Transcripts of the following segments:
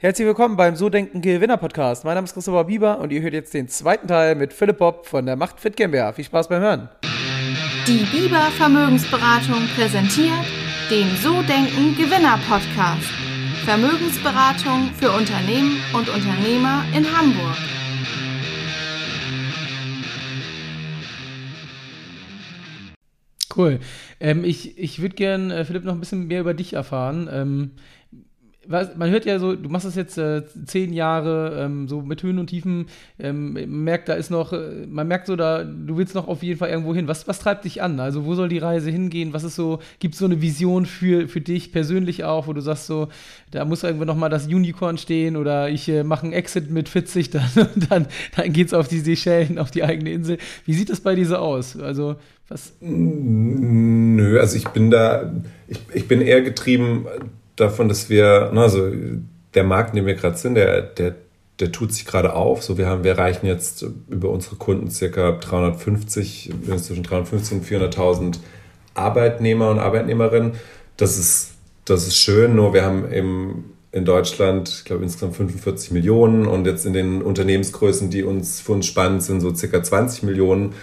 Herzlich willkommen beim So Denken Gewinner Podcast. Mein Name ist Christopher Bieber und ihr hört jetzt den zweiten Teil mit Philipp Bob von der Macht Fit GmbH. Viel Spaß beim Hören. Die Bieber Vermögensberatung präsentiert den So Denken Gewinner Podcast. Vermögensberatung für Unternehmen und Unternehmer in Hamburg. Cool. Ähm, ich ich würde gerne, äh, Philipp, noch ein bisschen mehr über dich erfahren. Ähm, man hört ja so, du machst das jetzt äh, zehn Jahre, ähm, so mit Höhen und Tiefen, ähm, man merkt, da ist noch, äh, man merkt so, da, du willst noch auf jeden Fall irgendwo hin. Was, was treibt dich an? Also, wo soll die Reise hingehen? Was ist so, gibt es so eine Vision für, für dich persönlich auch, wo du sagst so, da muss irgendwo nochmal das Unicorn stehen oder ich äh, mache einen Exit mit 40, dann, dann, dann geht es auf die Seychellen, auf die eigene Insel. Wie sieht das bei dir so aus? Also, was? Nö, also ich bin da, ich, ich bin eher getrieben davon, dass wir, na, also der Markt, in dem wir gerade sind, der, der, der tut sich gerade auf. So, wir haben, wir erreichen jetzt über unsere Kunden circa 350, zwischen 350 und 400.000 Arbeitnehmer und Arbeitnehmerinnen. Das ist, das ist schön, nur wir haben eben in Deutschland, ich glaube, insgesamt 45 Millionen und jetzt in den Unternehmensgrößen, die uns für uns spannend sind, so circa 20 Millionen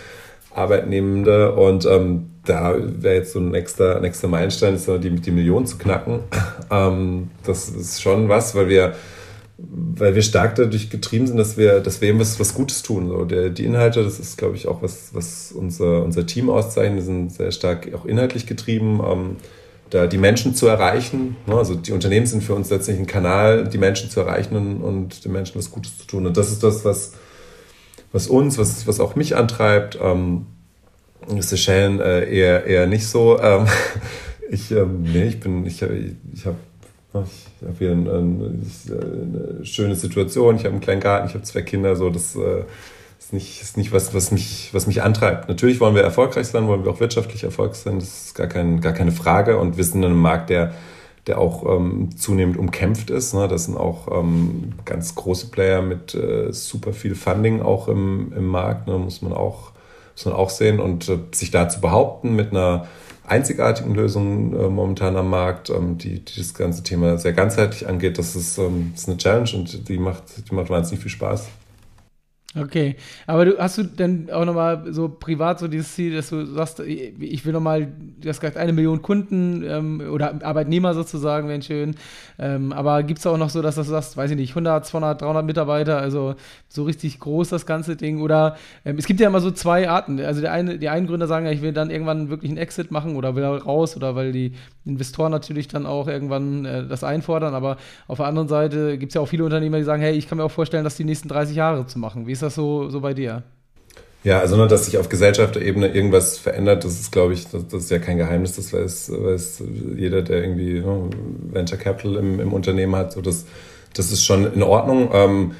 Arbeitnehmende und ähm, da wäre jetzt so ein nächster, nächster Meilenstein, ist die, die Million zu knacken. Ähm, das ist schon was, weil wir, weil wir stark dadurch getrieben sind, dass wir, dass wir eben was, was Gutes tun. So, der, die Inhalte, das ist, glaube ich, auch was, was unser, unser Team auszeichnet. Wir sind sehr stark auch inhaltlich getrieben. Ähm, da die Menschen zu erreichen. Ne? Also die Unternehmen sind für uns letztlich ein Kanal, die Menschen zu erreichen und, und den Menschen was Gutes zu tun. Und das ist das, was, was uns, was, was auch mich antreibt. Ähm, Seychellen äh, eher, eher nicht so. Ähm, ich, ähm, nee, ich bin, ich, ich habe ich hab hier ein, ein, eine schöne Situation, ich habe einen kleinen Garten, ich habe zwei Kinder, so das äh, ist nicht, ist nicht was, was mich, was mich antreibt. Natürlich wollen wir erfolgreich sein, wollen wir auch wirtschaftlich erfolgreich sein, das ist gar, kein, gar keine Frage und wir sind in einem Markt, der, der auch ähm, zunehmend umkämpft ist. Ne? Das sind auch ähm, ganz große Player mit äh, super viel Funding auch im, im Markt, ne? muss man auch muss man auch sehen. Und äh, sich da zu behaupten mit einer einzigartigen Lösung äh, momentan am Markt, ähm, die, die das ganze Thema sehr ganzheitlich angeht, das ist, ähm, ist eine Challenge und die macht, die macht wahnsinnig viel Spaß. Okay, aber du hast du denn auch nochmal so privat so dieses Ziel, dass du sagst, ich will nochmal, du hast gesagt, eine Million Kunden ähm, oder Arbeitnehmer sozusagen, wären schön. Ähm, aber gibt es auch noch so, dass du sagst, weiß ich nicht, 100, 200, 300 Mitarbeiter, also so richtig groß das ganze Ding? Oder ähm, es gibt ja immer so zwei Arten. Also der eine, die einen Gründer sagen ja, ich will dann irgendwann wirklich einen Exit machen oder will raus oder weil die Investoren natürlich dann auch irgendwann äh, das einfordern. Aber auf der anderen Seite gibt es ja auch viele Unternehmer, die sagen, hey, ich kann mir auch vorstellen, das die nächsten 30 Jahre zu machen. Wie ist das so, so bei dir? Ja, also nur, dass sich auf Gesellschaftsebene irgendwas verändert, das ist, glaube ich, das, das, ist ja kein Geheimnis, das weiß, weiß jeder, der irgendwie no, Venture Capital im, im, Unternehmen hat. So das, das ist schon in Ordnung. Ähm,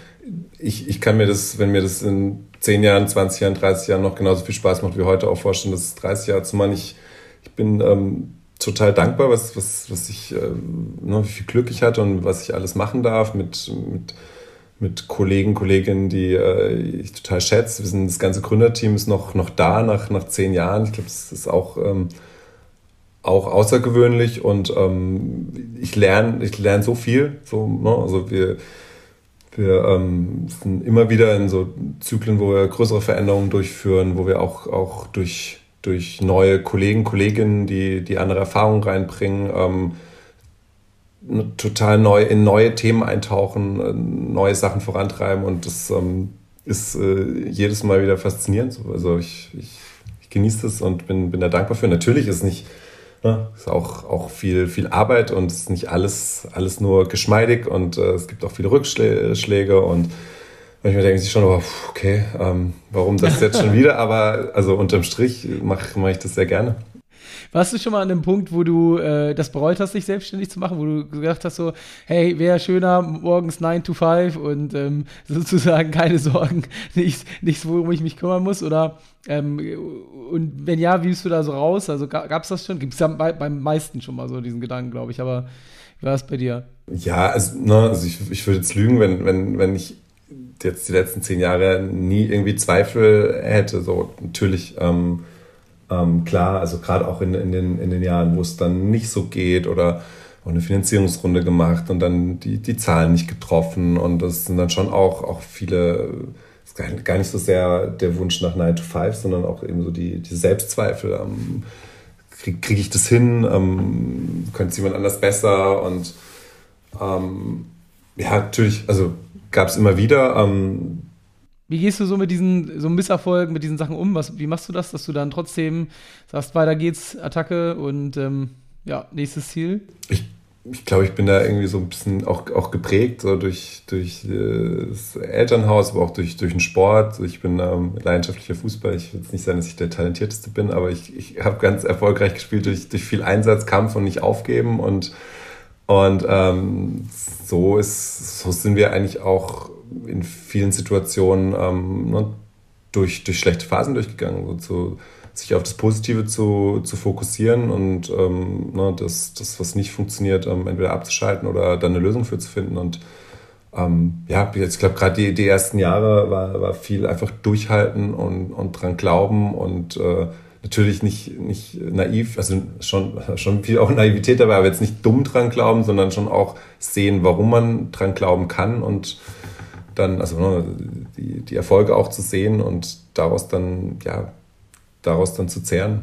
ich, ich kann mir das, wenn mir das in 10 Jahren, 20 Jahren, 30 Jahren noch genauso viel Spaß macht wie heute, auch vorstellen, dass es 30 Jahre zu machen. Ich, ich bin ähm, total dankbar, was, was, was ich, ähm, ne, wie viel Glück ich hatte und was ich alles machen darf mit, mit mit Kollegen, Kolleginnen, die äh, ich total schätze. Wir sind das ganze Gründerteam ist noch, noch da nach, nach zehn Jahren. Ich glaube, das ist auch, ähm, auch außergewöhnlich und ähm, ich lerne ich lerne so viel. So, ne? Also wir, wir ähm, sind immer wieder in so Zyklen, wo wir größere Veränderungen durchführen, wo wir auch, auch durch, durch neue Kollegen, Kolleginnen, die, die andere Erfahrungen reinbringen, ähm, total neu in neue Themen eintauchen, äh, neue Sachen vorantreiben und das ähm, ist äh, jedes Mal wieder faszinierend. Also ich, ich, ich genieße das und bin, bin da dankbar für. Natürlich ist nicht, ne, ist auch, auch viel, viel Arbeit und es ist nicht alles, alles nur geschmeidig und äh, es gibt auch viele Rückschläge und manchmal denke ich schon, oh, okay, ähm, warum das jetzt schon wieder? Aber also unterm Strich mache mach ich das sehr gerne. Warst du schon mal an dem Punkt, wo du äh, das bereut hast, dich selbstständig zu machen, wo du gedacht hast, so, hey, wäre schöner, morgens 9 to 5 und ähm, sozusagen keine Sorgen, nichts, nichts, worum ich mich kümmern muss? Oder ähm, und wenn ja, wie bist du da so raus? Also gab es das schon? Gibt es ja bei, beim meisten schon mal so diesen Gedanken, glaube ich, aber wie war es bei dir? Ja, also, ne, also ich, ich würde jetzt lügen, wenn, wenn, wenn ich jetzt die letzten zehn Jahre nie irgendwie Zweifel hätte. So natürlich ähm, ähm, klar, also gerade auch in, in, den, in den Jahren, wo es dann nicht so geht oder auch eine Finanzierungsrunde gemacht und dann die, die Zahlen nicht getroffen. Und das sind dann schon auch, auch viele, gar nicht so sehr der Wunsch nach 9 to 5, sondern auch eben so die, die Selbstzweifel. Ähm, Kriege krieg ich das hin? Ähm, könnte es jemand anders besser? Und ähm, ja, natürlich, also gab es immer wieder. Ähm, wie gehst du so mit diesen so Misserfolgen, mit diesen Sachen um? Was, wie machst du das, dass du dann trotzdem sagst, weiter geht's, Attacke und ähm, ja, nächstes Ziel? Ich ich glaube, ich bin da irgendwie so ein bisschen auch, auch geprägt, so durch, durch äh, das Elternhaus, aber auch durch, durch den Sport. Ich bin ähm, leidenschaftlicher Fußball. Ich will jetzt nicht sagen, dass ich der Talentierteste bin, aber ich, ich habe ganz erfolgreich gespielt durch, durch viel Einsatz, Kampf und nicht aufgeben. Und, und ähm, so, ist, so sind wir eigentlich auch in vielen Situationen ähm, ne, durch, durch schlechte Phasen durchgegangen. So zu, sich auf das Positive zu, zu fokussieren und ähm, ne, das, das, was nicht funktioniert, ähm, entweder abzuschalten oder dann eine Lösung für zu finden. Und ähm, ja, ich glaube, gerade die, die ersten Jahre war, war viel einfach durchhalten und, und dran glauben und äh, natürlich nicht, nicht naiv, also schon, schon viel auch Naivität dabei, aber jetzt nicht dumm dran glauben, sondern schon auch sehen, warum man dran glauben kann und dann, also ne, die, die Erfolge auch zu sehen und daraus dann, ja, daraus dann zu zehren.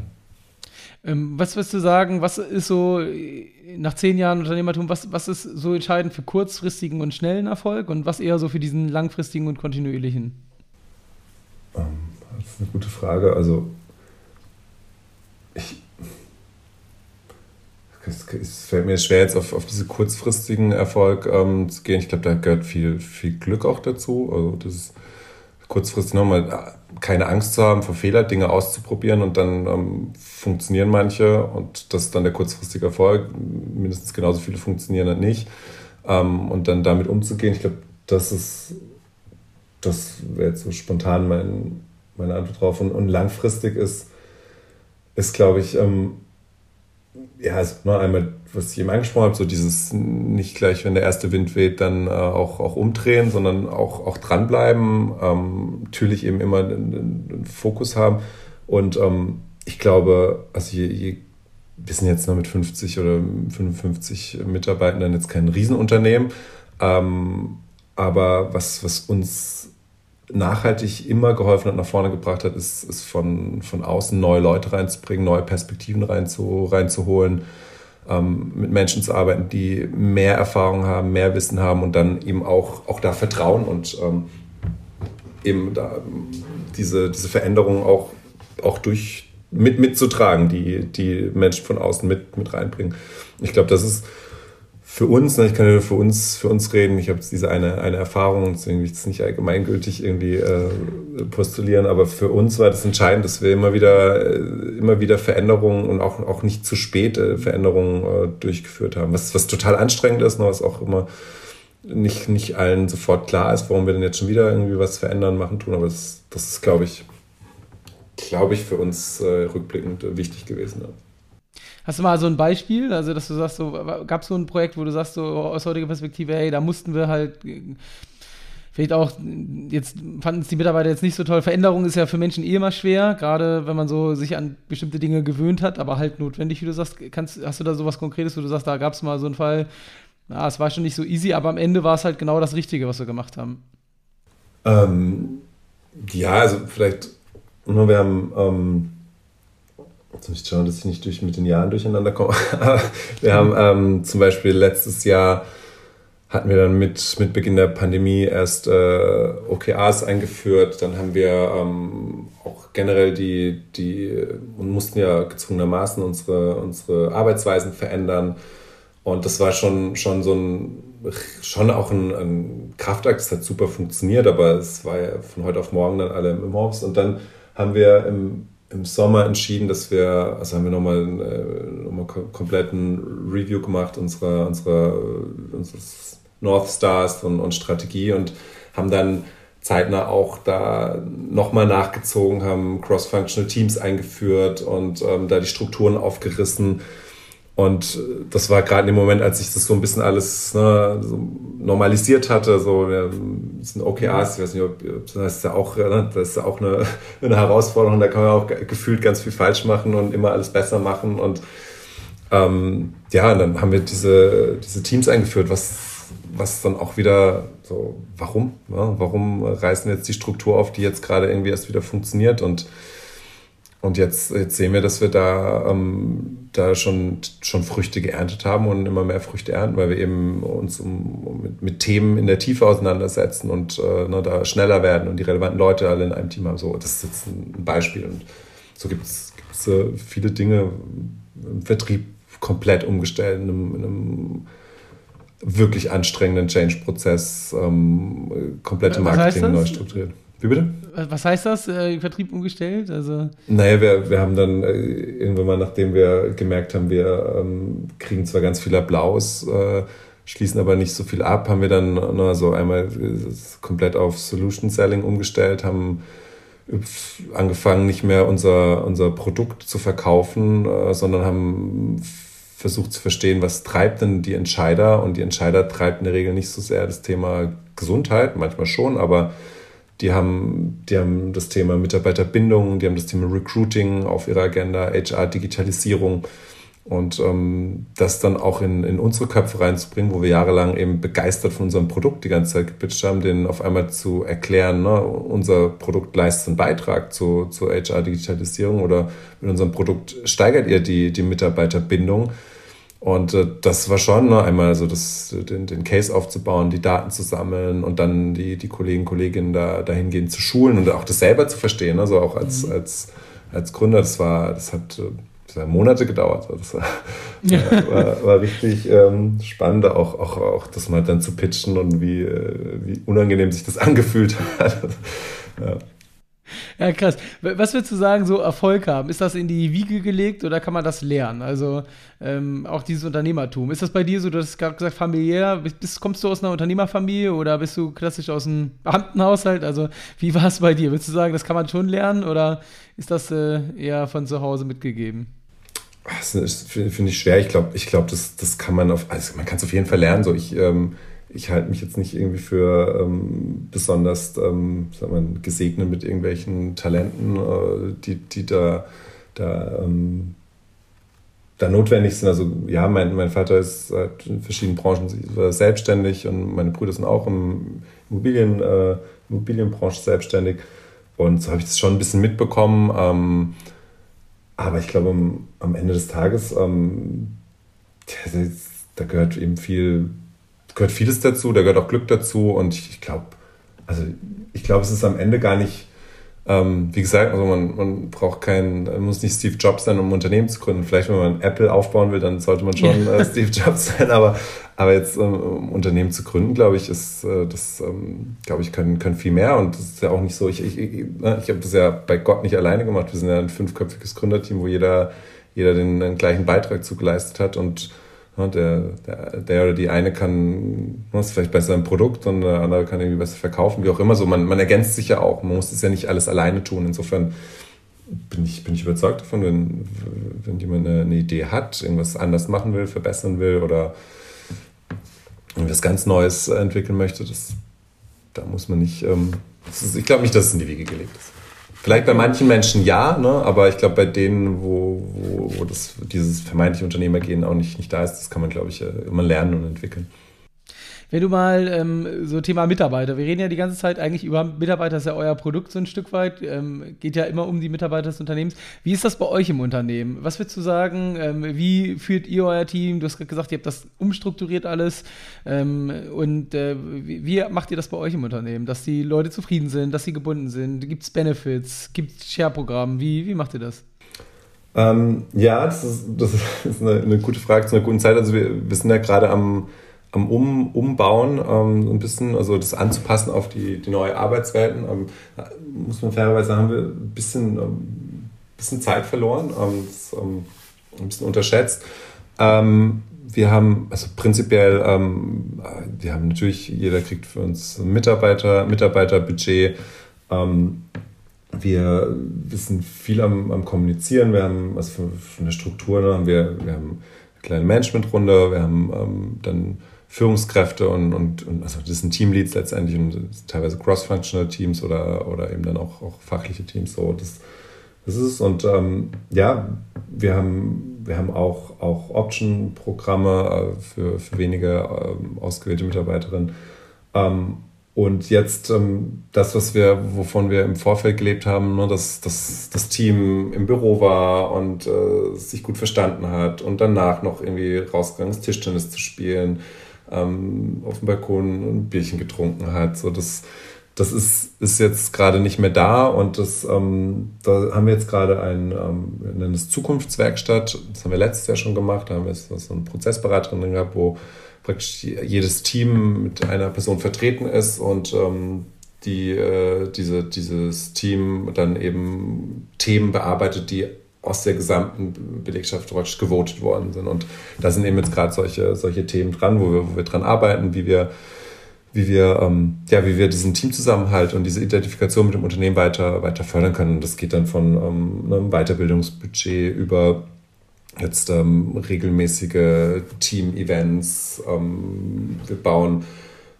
Ähm, was würdest du sagen, was ist so nach zehn Jahren Unternehmertum, was, was ist so entscheidend für kurzfristigen und schnellen Erfolg und was eher so für diesen langfristigen und kontinuierlichen? Ähm, das ist eine gute Frage. Also ich, es fällt mir schwer, jetzt auf, auf diesen kurzfristigen Erfolg ähm, zu gehen. Ich glaube, da gehört viel, viel Glück auch dazu. Also das ist kurzfristig nochmal keine Angst zu haben vor Fehler, Dinge auszuprobieren und dann ähm, funktionieren manche und das ist dann der kurzfristige Erfolg. Mindestens genauso viele funktionieren dann nicht. Ähm, und dann damit umzugehen, ich glaube, das ist, das wäre jetzt so spontan mein, meine Antwort drauf. Und, und langfristig ist, ist glaube ich, ähm, ja, also nur ne, einmal, was ich eben angesprochen habe, so dieses nicht gleich, wenn der erste Wind weht, dann äh, auch, auch umdrehen, sondern auch, auch dranbleiben, ähm, natürlich eben immer einen, einen Fokus haben. Und ähm, ich glaube, also je, je, wir sind jetzt noch mit 50 oder 55 Mitarbeitenden jetzt kein Riesenunternehmen, ähm, aber was, was uns nachhaltig immer geholfen hat, nach vorne gebracht hat, ist, ist von, von außen neue Leute reinzubringen, neue Perspektiven reinzu, reinzuholen, ähm, mit Menschen zu arbeiten, die mehr Erfahrung haben, mehr Wissen haben und dann eben auch, auch da vertrauen und ähm, eben da diese, diese Veränderungen auch, auch durch mit, mitzutragen, die, die Menschen von außen mit, mit reinbringen. Ich glaube, das ist für uns, ne, ich kann nur für uns, für uns reden, ich habe diese eine, eine Erfahrung, deswegen will ich es nicht allgemeingültig irgendwie äh, postulieren, aber für uns war das entscheidend, dass wir immer wieder, äh, immer wieder Veränderungen und auch, auch nicht zu spät äh, Veränderungen äh, durchgeführt haben. Was, was total anstrengend ist, ne, was auch immer nicht, nicht allen sofort klar ist, warum wir denn jetzt schon wieder irgendwie was verändern, machen, tun, aber das, das ist, glaube ich, glaube ich, für uns äh, rückblickend wichtig gewesen. Ja. Hast du mal so ein Beispiel, also dass du sagst, so, gab es so ein Projekt, wo du sagst, so aus heutiger Perspektive, hey, da mussten wir halt vielleicht auch, jetzt fanden es die Mitarbeiter jetzt nicht so toll. Veränderung ist ja für Menschen eh immer schwer, gerade wenn man so sich an bestimmte Dinge gewöhnt hat, aber halt notwendig, wie du sagst. Kannst, hast du da so was Konkretes, wo du sagst, da gab es mal so einen Fall, na, es war schon nicht so easy, aber am Ende war es halt genau das Richtige, was wir gemacht haben? Ähm, ja, also vielleicht, wir haben ähm, Jetzt muss ich schauen, dass ich nicht durch, mit den Jahren durcheinander komme. wir haben ähm, zum Beispiel letztes Jahr hatten wir dann mit, mit Beginn der Pandemie erst äh, OKRs eingeführt. Dann haben wir ähm, auch generell die, die und mussten ja gezwungenermaßen unsere, unsere Arbeitsweisen verändern. Und das war schon, schon so ein, schon auch ein, ein Kraftakt. Es hat super funktioniert, aber es war ja von heute auf morgen dann alle im Homeoffice. Und dann haben wir im im Sommer entschieden, dass wir, also haben wir nochmal äh, noch kompletten Review gemacht unserer, unserer, unseres North Stars und, und Strategie und haben dann zeitnah auch da nochmal nachgezogen, haben Cross-Functional Teams eingeführt und ähm, da die Strukturen aufgerissen und das war gerade in dem Moment, als ich das so ein bisschen alles ne, so normalisiert hatte, so sind OKRs, ich weiß nicht, ob das ist ja auch, ne, das ist ja auch eine, eine Herausforderung, da kann man auch gefühlt ganz viel falsch machen und immer alles besser machen und ähm, ja, dann haben wir diese, diese Teams eingeführt, was, was dann auch wieder so, warum? Ja, warum reißen wir jetzt die Struktur auf, die jetzt gerade irgendwie erst wieder funktioniert und und jetzt, jetzt sehen wir, dass wir da, ähm, da schon, schon Früchte geerntet haben und immer mehr Früchte ernten, weil wir eben uns um, um mit, mit, Themen in der Tiefe auseinandersetzen und äh, ne, da schneller werden und die relevanten Leute alle in einem Team haben. So, das ist jetzt ein Beispiel. Und so gibt es äh, viele Dinge im Vertrieb komplett umgestellt, in einem, in einem wirklich anstrengenden Change-Prozess, ähm, komplette Marketing neu strukturiert. Wie bitte? Was heißt das, äh, Vertrieb umgestellt? Also naja, wir, wir haben dann äh, irgendwann mal, nachdem wir gemerkt haben, wir ähm, kriegen zwar ganz viel Applaus, äh, schließen aber nicht so viel ab, haben wir dann na, so einmal komplett auf Solution Selling umgestellt, haben angefangen, nicht mehr unser, unser Produkt zu verkaufen, äh, sondern haben versucht zu verstehen, was treibt denn die Entscheider und die Entscheider treibt in der Regel nicht so sehr das Thema Gesundheit, manchmal schon, aber die haben, die haben das Thema Mitarbeiterbindung, die haben das Thema Recruiting auf ihrer Agenda, HR-Digitalisierung und ähm, das dann auch in, in unsere Köpfe reinzubringen, wo wir jahrelang eben begeistert von unserem Produkt die ganze Zeit gepitcht haben, denen auf einmal zu erklären, ne, unser Produkt leistet einen Beitrag zu, zur HR-Digitalisierung oder mit unserem Produkt steigert ihr die, die Mitarbeiterbindung und äh, das war schon ne, einmal so das, den, den Case aufzubauen, die Daten zu sammeln und dann die, die Kollegen, Kolleginnen da dahingehend zu schulen und auch das selber zu verstehen. Also auch als, mhm. als, als Gründer, das war, das hat, das hat Monate gedauert. Das war, ja. war, war richtig ähm, spannend, auch, auch, auch das mal dann zu pitchen und wie, äh, wie unangenehm sich das angefühlt hat. ja. Ja, krass. Was würdest du sagen, so Erfolg haben? Ist das in die Wiege gelegt oder kann man das lernen? Also ähm, auch dieses Unternehmertum. Ist das bei dir so, du hast gerade gesagt, familiär? Bist, kommst du aus einer Unternehmerfamilie oder bist du klassisch aus einem Beamtenhaushalt? Also wie war es bei dir? Würdest du sagen, das kann man schon lernen oder ist das äh, eher von zu Hause mitgegeben? Das finde ich schwer. Ich glaube, ich glaub, das, das kann man auf, also man kann es auf jeden Fall lernen. So, ich, ähm, ich halte mich jetzt nicht irgendwie für ähm, besonders ähm, sagen wir, gesegnet mit irgendwelchen Talenten, äh, die, die da, da, ähm, da notwendig sind. Also ja, mein, mein Vater ist seit in verschiedenen Branchen selbstständig und meine Brüder sind auch im Immobilien, äh, Immobilienbranche selbstständig. Und so habe ich das schon ein bisschen mitbekommen. Ähm, aber ich glaube, am, am Ende des Tages, ähm, da gehört eben viel gehört vieles dazu, da gehört auch Glück dazu und ich, ich glaube, also ich glaube, es ist am Ende gar nicht, ähm, wie gesagt, also man, man braucht keinen, man muss nicht Steve Jobs sein, um ein Unternehmen zu gründen. Vielleicht, wenn man Apple aufbauen will, dann sollte man schon äh, Steve Jobs sein, aber, aber jetzt ähm, um Unternehmen zu gründen, glaube ich, ist äh, das, ähm, glaube ich, können, können viel mehr und das ist ja auch nicht so, ich, ich, ich, ne, ich habe das ja bei Gott nicht alleine gemacht. Wir sind ja ein fünfköpfiges Gründerteam, wo jeder, jeder den, den gleichen Beitrag zugeleistet hat und der, der, der oder die eine kann, ne, ist vielleicht besser im Produkt und der andere kann irgendwie besser verkaufen, wie auch immer. So, man, man ergänzt sich ja auch. Man muss das ja nicht alles alleine tun. Insofern bin ich, bin ich überzeugt davon, wenn, wenn jemand eine, eine Idee hat, irgendwas anders machen will, verbessern will oder irgendwas ganz Neues entwickeln möchte, das, da muss man nicht, ähm, ist, ich glaube nicht, dass es in die Wege gelegt ist. Vielleicht bei manchen Menschen ja, ne? aber ich glaube, bei denen, wo, wo, wo das, dieses vermeintliche Unternehmergehen auch nicht, nicht da ist, das kann man, glaube ich, äh, immer lernen und entwickeln. Wenn du mal ähm, so Thema Mitarbeiter, wir reden ja die ganze Zeit eigentlich über Mitarbeiter, ist ja euer Produkt so ein Stück weit, ähm, geht ja immer um die Mitarbeiter des Unternehmens. Wie ist das bei euch im Unternehmen? Was würdest du sagen? Ähm, wie führt ihr euer Team? Du hast gesagt, ihr habt das umstrukturiert alles. Ähm, und äh, wie, wie, macht ihr das bei euch im Unternehmen? Dass die Leute zufrieden sind, dass sie gebunden sind? Gibt es Benefits? Gibt es Share-Programme? Wie, wie macht ihr das? Ähm, ja, das ist, das ist eine, eine, gute Frage zu einer guten Zeit. Also wir, wir sind ja gerade am am um, Umbauen, ähm, ein bisschen, also das anzupassen auf die, die neue Arbeitswelten. Ähm, muss man fairerweise sagen, haben wir ein bisschen, ähm, bisschen Zeit verloren, ähm, das, ähm, ein bisschen unterschätzt. Ähm, wir haben, also prinzipiell, wir haben natürlich, jeder kriegt für uns Mitarbeiter, Mitarbeiterbudget. Wir, wir sind viel am, am Kommunizieren. Wir haben, also von, der Struktur ne, haben wir, wir haben eine kleine Managementrunde, wir haben ähm, dann Führungskräfte und, und, und also das sind Teamleads letztendlich und teilweise cross-functional Teams oder, oder eben dann auch, auch fachliche Teams. So, das, Das ist es. Und ähm, ja, wir haben, wir haben auch, auch Option-Programme äh, für, für wenige äh, ausgewählte Mitarbeiterinnen. Ähm, und jetzt ähm, das, was wir, wovon wir im Vorfeld gelebt haben, ne, dass, dass das Team im Büro war und äh, sich gut verstanden hat und danach noch irgendwie rausgegangen ist, Tischtennis zu spielen, ähm, auf dem Balkon ein Bierchen getrunken hat. So das, das ist, ist jetzt gerade nicht mehr da und das, ähm, da haben wir jetzt gerade ein, ähm, wir nennen es Zukunftswerkstatt. Das haben wir letztes Jahr schon gemacht. Da haben wir jetzt so eine Prozessberaterin gehabt, wo praktisch jedes Team mit einer Person vertreten ist und ähm, die, äh, diese, dieses Team dann eben Themen bearbeitet, die aus der gesamten Belegschaft praktisch gewotet worden sind. Und da sind eben jetzt gerade solche, solche Themen dran, wo wir, wo wir dran arbeiten, wie wir, wie wir, ähm, ja, wie wir diesen Teamzusammenhalt und diese Identifikation mit dem Unternehmen weiter, weiter fördern können. Das geht dann von ähm, einem Weiterbildungsbudget über jetzt ähm, regelmäßige Team-Events. Ähm, wir bauen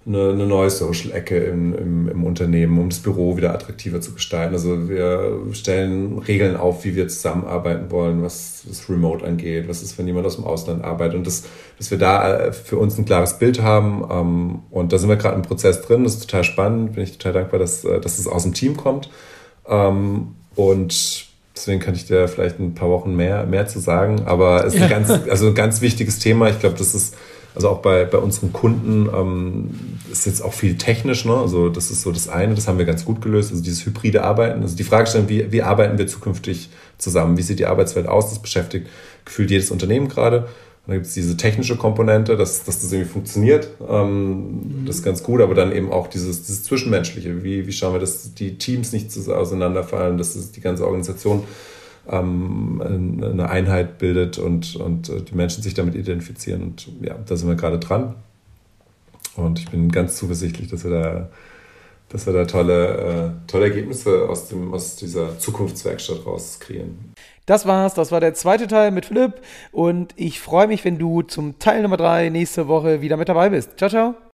eine, eine neue Social-Ecke im, im, im, Unternehmen, um das Büro wieder attraktiver zu gestalten. Also wir stellen Regeln auf, wie wir zusammenarbeiten wollen, was das Remote angeht, was ist, wenn jemand aus dem Ausland arbeitet und das, dass wir da äh, für uns ein klares Bild haben. Ähm, und da sind wir gerade im Prozess drin, das ist total spannend, bin ich total dankbar, dass, äh, dass es aus dem Team kommt. Ähm, und Deswegen kann ich dir vielleicht ein paar Wochen mehr, mehr zu sagen. Aber es ist ein ganz, also ein ganz wichtiges Thema. Ich glaube, das ist, also auch bei, bei unseren Kunden ähm, ist jetzt auch viel technisch. Ne? Also das ist so das eine, das haben wir ganz gut gelöst. Also dieses hybride Arbeiten. Also die Frage stellen, wie, wie arbeiten wir zukünftig zusammen? Wie sieht die Arbeitswelt aus? Das beschäftigt gefühlt jedes Unternehmen gerade. Und dann gibt es diese technische Komponente, dass, dass das irgendwie funktioniert. Ähm, mhm. Das ist ganz gut, aber dann eben auch dieses, dieses Zwischenmenschliche. Wie, wie schauen wir, dass die Teams nicht auseinanderfallen, dass die ganze Organisation ähm, eine Einheit bildet und, und äh, die Menschen sich damit identifizieren. Und ja, da sind wir gerade dran. Und ich bin ganz zuversichtlich, dass wir da, dass wir da tolle, äh, tolle Ergebnisse aus, dem, aus dieser Zukunftswerkstatt rauskriegen. Das war's, das war der zweite Teil mit Philipp und ich freue mich, wenn du zum Teil Nummer drei nächste Woche wieder mit dabei bist. Ciao, ciao.